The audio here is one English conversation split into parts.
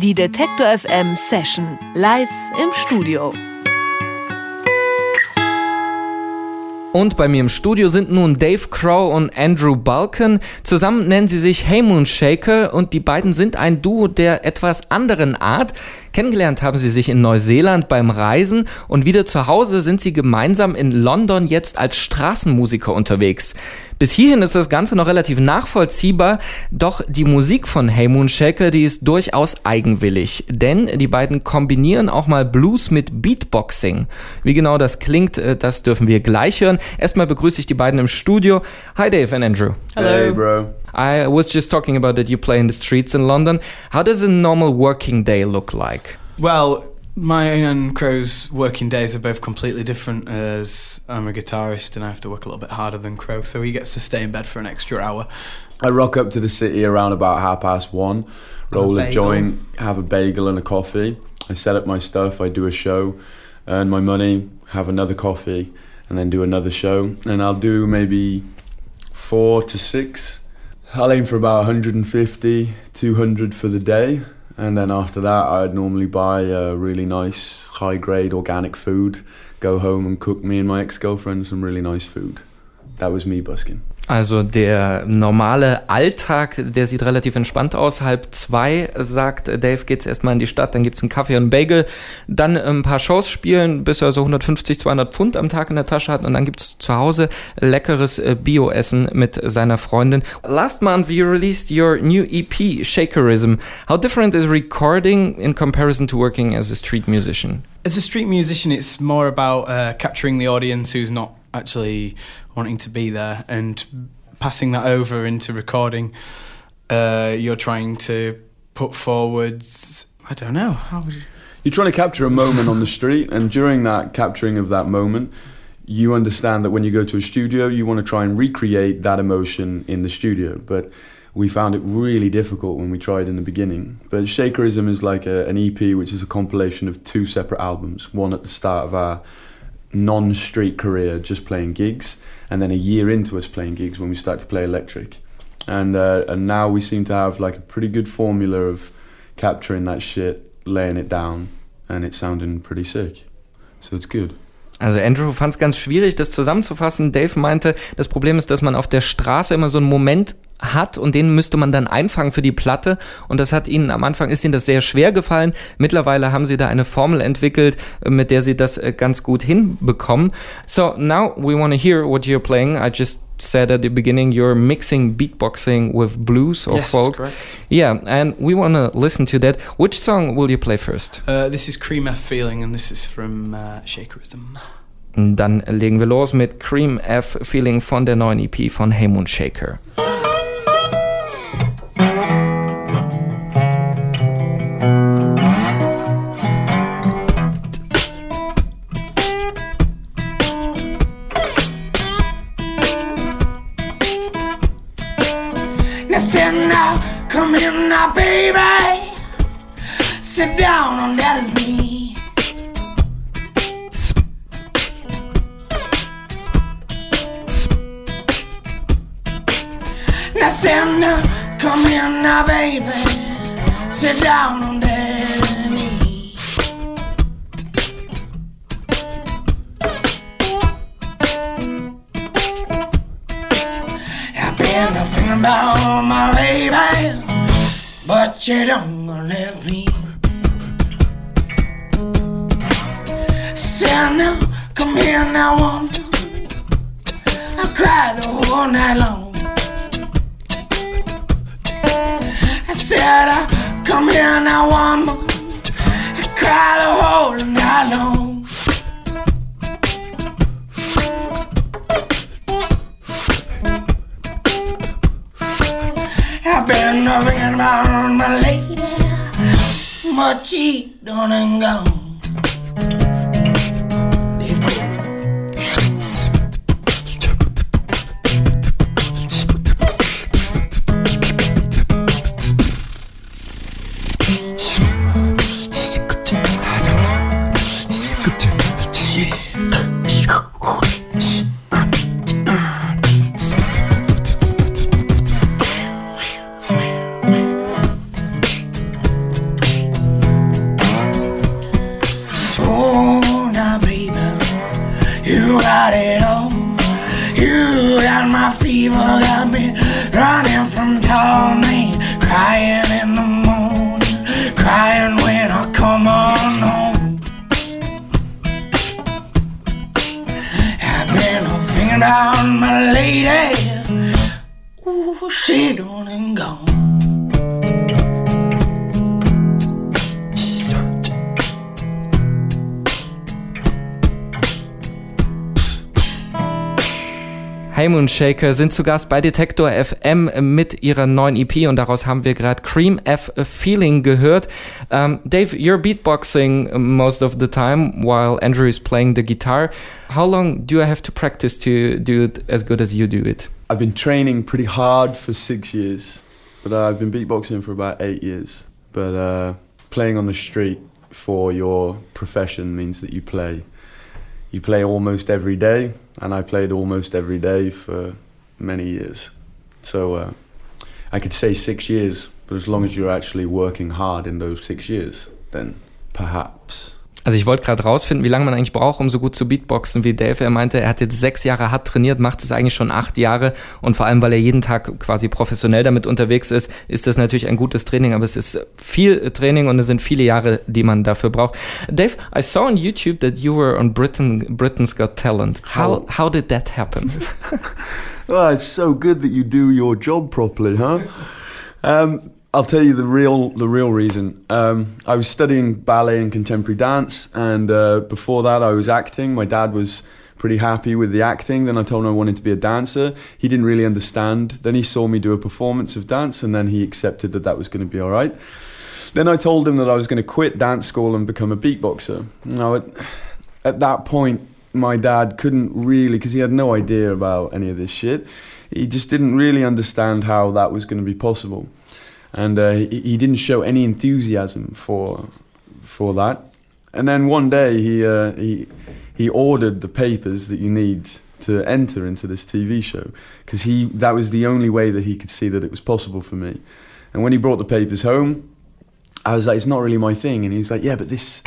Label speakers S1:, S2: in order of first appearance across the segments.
S1: Die Detektor FM Session live im Studio.
S2: Und bei mir im Studio sind nun Dave Crow und Andrew Balkan. Zusammen nennen sie sich Hey Moon Shaker und die beiden sind ein Duo der etwas anderen Art. Kennengelernt haben sie sich in Neuseeland beim Reisen und wieder zu Hause sind sie gemeinsam in London jetzt als Straßenmusiker unterwegs. Bis hierhin ist das Ganze noch relativ nachvollziehbar, doch die Musik von Hey Moon Shaker, die ist durchaus eigenwillig, denn die beiden kombinieren auch mal Blues mit Beatboxing. Wie genau das klingt, äh, das dürfen wir gleich hören. Erstmal begrüße ich die beiden im Studio. Hi Dave and Andrew.
S3: Hello. Hey bro.
S2: I was just talking about that you play in the streets in London. How does a normal working day look like?
S3: Well, my and Crowe's working days are both completely different as I'm a guitarist and I have to work a little bit harder than Crowe, so he gets to stay in bed for an extra hour.
S4: I rock up to the city around about half past one, roll a, a joint, have a bagel and a coffee. I set up my stuff, I do a show, earn my money, have another coffee, and then do another show. And I'll do maybe four to six. I'll aim for about 150, 200 for the day and then after that I'd normally buy a really nice high grade organic food, go home and cook me and my ex-girlfriend some really nice food. That was me busking.
S2: Also der normale Alltag, der sieht relativ entspannt aus. Halb zwei sagt Dave, geht's erstmal in die Stadt, dann gibt's einen Kaffee und einen Bagel, dann ein paar Shows spielen, bis er so 150, 200 Pfund am Tag in der Tasche hat und dann gibt's zu Hause leckeres äh, Bio-Essen mit seiner Freundin. Last month you released your new EP, Shakerism. How different is recording in comparison to working as a street musician?
S3: As a street musician, it's more about uh, capturing the audience who's not actually wanting to be there and passing that over into recording. Uh, you're trying to put forwards. I don't know. How would you?
S4: You're trying to capture a moment on the street, and during that capturing of that moment, you understand that when you go to a studio, you want to try and recreate that emotion in the studio. But we found it really difficult when we tried in the beginning. But Shakerism is like a, an EP, which is a compilation of two separate albums. One at the start of our non-street career, just playing gigs, and then a year into us playing gigs when we start to play electric, and uh, and now we seem to have like a pretty good formula of capturing that shit, laying it down, and it's sounding pretty sick. So it's good.
S2: Also Andrew fand es ganz schwierig, das zusammenzufassen. Dave meinte, das Problem ist, dass man auf der Straße immer so einen Moment hat und den müsste man dann einfangen für die Platte und das hat ihnen am Anfang ist ihnen das sehr schwer gefallen. Mittlerweile haben sie da eine Formel entwickelt, mit der sie das äh, ganz gut hinbekommen. So now we want to hear what you're playing. I just said at the beginning you're mixing beatboxing with blues or
S3: yes,
S2: folk.
S3: correct.
S2: Yeah, and we want to listen to that. Which song will you play first?
S3: Uh, this is Cream F Feeling and this is from uh, Shakerism.
S2: Dann legen wir los mit Cream F Feeling von der neuen EP von Heymoon Shaker.
S5: Now, baby. Sit down on daddy's knee. I've been thinking about my baby but you don't let me. Say now, come here now, won't you? I cry the whole night long. Here now, woman. I cry the whole night long. I've been thinking about my lady, but she done and gone.
S2: round, my lady. Ooh, she done and gone. Heymoonshaker sind zu Gast bei Detektor FM mit ihrer neuen EP und daraus haben wir gerade Cream F Feeling gehört. Um, Dave, you're beatboxing most of the time while Andrew is playing the guitar. How long do I have to practice to do it as good as you do it?
S4: I've been training pretty hard for six years, but uh, I've been beatboxing for about eight years. But uh, playing on the street for your profession means that you play. You play almost every day, and I played almost every day for many years. So uh, I could say six years, but as long as you're actually working hard in those six years, then perhaps.
S2: Also ich wollte gerade rausfinden, wie lange man eigentlich braucht, um so gut zu Beatboxen wie Dave. Er meinte, er hat jetzt sechs Jahre hart trainiert, macht es eigentlich schon acht Jahre und vor allem, weil er jeden Tag quasi professionell damit unterwegs ist, ist das natürlich ein gutes Training, aber es ist viel Training und es sind viele Jahre, die man dafür braucht. Dave, I saw on YouTube that you were on Britain, Britain's Got Talent. How, how did that happen?
S4: oh, it's so good that you do your job properly, huh? Um, I'll tell you the real the real reason. Um, I was studying ballet and contemporary dance, and uh, before that, I was acting. My dad was pretty happy with the acting. Then I told him I wanted to be a dancer. He didn't really understand. Then he saw me do a performance of dance, and then he accepted that that was going to be all right. Then I told him that I was going to quit dance school and become a beatboxer. Now, at, at that point, my dad couldn't really, because he had no idea about any of this shit. He just didn't really understand how that was going to be possible and uh, he, he, didn't show any enthusiasm for for that. And then one day he uh, he he ordered the papers that you need to enter into this TV show because he that was the only way that he could see that it was possible for me. And when he brought the papers home, I was like, "It's not really my thing," and he was like, "Yeah, but this."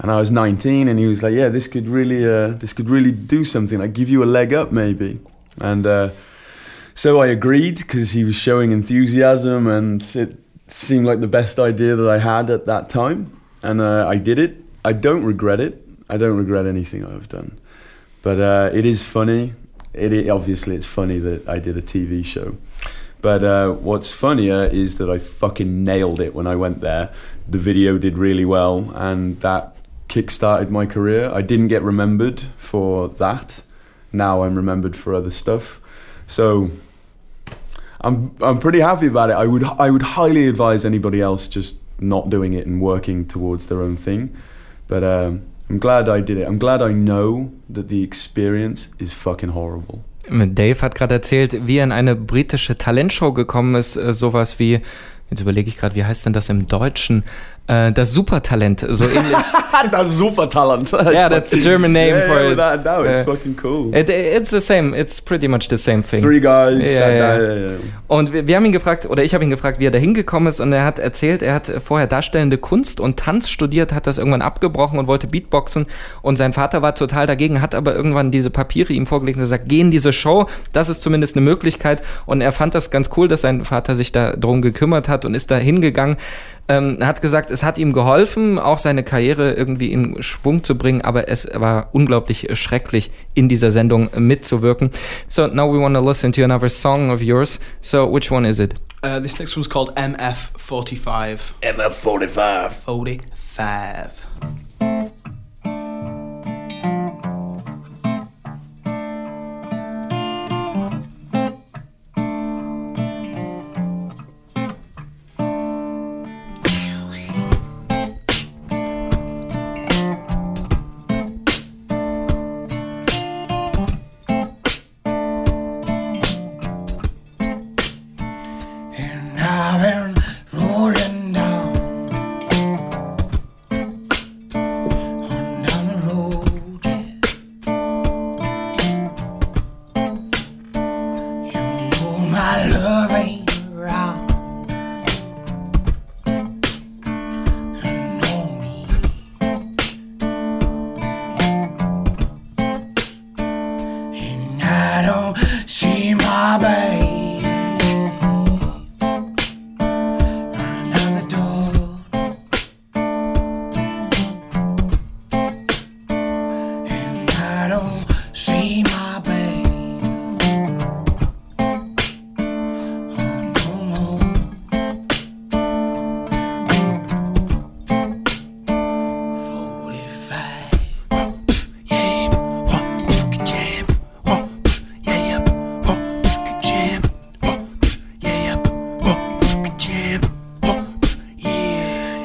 S4: And I was 19, and he was like, "Yeah, this could really, uh, this could really do something. Like give you a leg up, maybe." And uh, so I agreed because he was showing enthusiasm and it seemed like the best idea that I had at that time. And uh, I did it. I don't regret it. I don't regret anything I've done. But uh, it is funny. It, it, obviously it's funny that I did a TV show. But uh, what's funnier is that I fucking nailed it when I went there. The video did really well, and that kick-started my career. I didn't get remembered for that. Now I'm remembered for other stuff. So I'm I'm pretty happy about it. I would I would highly advise anybody else just not doing it and working towards their own thing. But um, I'm glad I did it. I'm glad I know that the experience is fucking horrible.
S2: Dave hat gerade erzählt, wie er in eine britische Talentshow gekommen ist, äh, sowas wie Jetzt überlege ich gerade, wie heißt denn das im Deutschen? Äh, das Supertalent, so ähnlich.
S4: das Supertalent.
S2: yeah, that's the German name
S4: yeah,
S2: for
S4: yeah,
S2: it.
S4: That, that was uh, fucking cool.
S2: It, it's the same. It's pretty much the same thing.
S4: Three guys.
S2: Yeah, yeah. yeah und wir, wir, haben ihn gefragt, oder ich habe ihn gefragt, wie er da hingekommen ist. Und er hat erzählt, er hat vorher darstellende Kunst und Tanz studiert, hat das irgendwann abgebrochen und wollte Beatboxen. Und sein Vater war total dagegen, hat aber irgendwann diese Papiere ihm vorgelegt und gesagt, geh in diese Show. Das ist zumindest eine Möglichkeit. Und er fand das ganz cool, dass sein Vater sich da drum gekümmert hat und ist da hingegangen. Ähm, hat gesagt, es hat ihm geholfen, auch seine Karriere irgendwie in Schwung zu bringen, aber es war unglaublich schrecklich, in dieser Sendung mitzuwirken. So now we want to listen to another song of yours. So which one is it?
S3: Uh, this next one's called MF45.
S5: MF45.
S3: 45.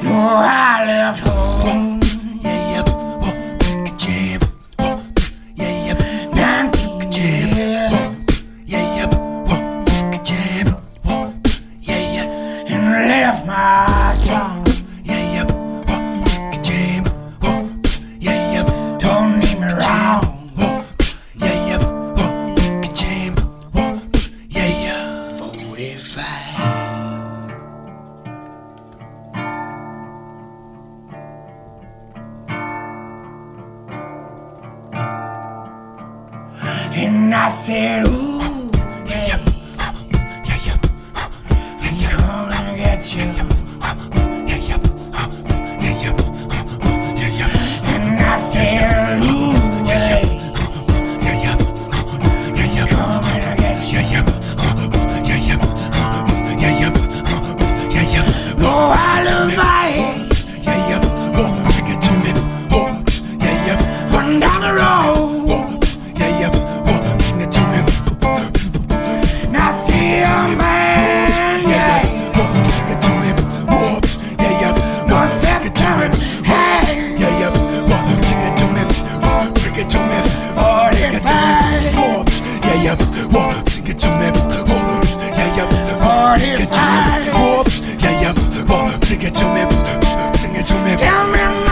S5: No, I left nascer. Yeah, yeah. To me. Oh, yeah, yeah. To me. Oh, yeah, yeah. Bring it to me. Bring it to me. Tell me,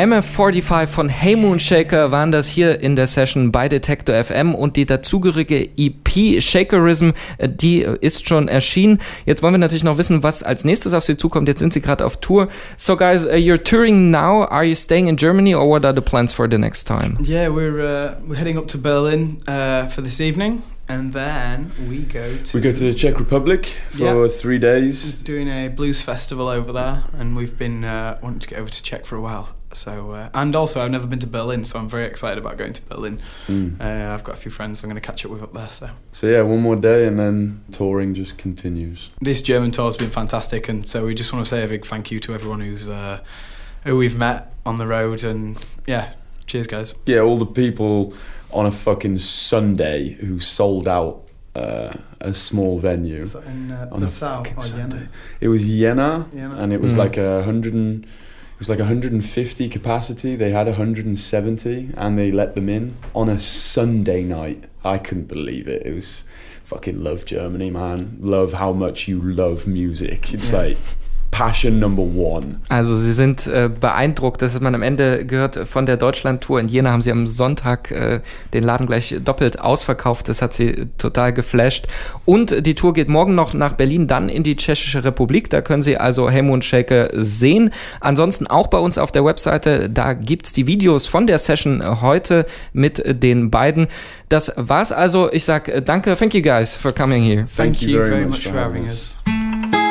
S2: MF45 von Hey Moon Shaker waren das hier in der Session bei Detector FM und die dazugehörige EP Shakerism, äh, die äh, ist schon erschienen. Jetzt wollen wir natürlich noch wissen, was als nächstes auf Sie zukommt. Jetzt sind Sie gerade auf Tour. So guys, uh, you're touring now. Are you staying in Germany or what are the plans for the next time?
S3: Yeah, we're uh, we're heading up to Berlin uh, for this evening, and then we go to
S4: We go to the Czech Republic for
S3: Yeah.
S4: three days.
S3: doing a blues festival over there, and we've been uh, wanting to get over to Czech for a while. So, uh, and also I've never been to Berlin, so I'm very excited about going to Berlin.
S4: Mm.
S3: Uh, I've got a few friends I'm going to catch up with up there. So
S4: So yeah, one more day and then touring just continues.
S3: this German tour has been fantastic, and so we just want to say a big thank you to everyone who's uh, who we've met on the road, and yeah, cheers, guys.
S4: Yeah, all the people on a fucking Sunday who sold out uh, a small venue.
S3: in uh,
S4: on a fucking Sunday. It was Jena,
S3: Jena.
S4: and it was
S2: Mm.
S4: like a hundred and it was like 150 capacity. They had 170, and they let them in on a Sunday night. I couldn't believe it. It was fucking love Germany, man. Love how much you love music. It's like passion number one.
S2: Also sie sind äh, beeindruckt, dass man am Ende gehört von der Deutschland-Tour in Jena haben sie am Sonntag äh, den Laden gleich doppelt ausverkauft. Das hat sie total geflasht. Und die Tour geht morgen noch nach Berlin, dann in die Tschechische Republik. Da können Sie also Helmut Shaker sehen. Ansonsten auch bei uns auf der Webseite, da gibt's die Videos von der Session heute mit den beiden. Das war's also. Ich sag äh, danke, thank you guys for coming here.
S3: Thank, you very, much for having us.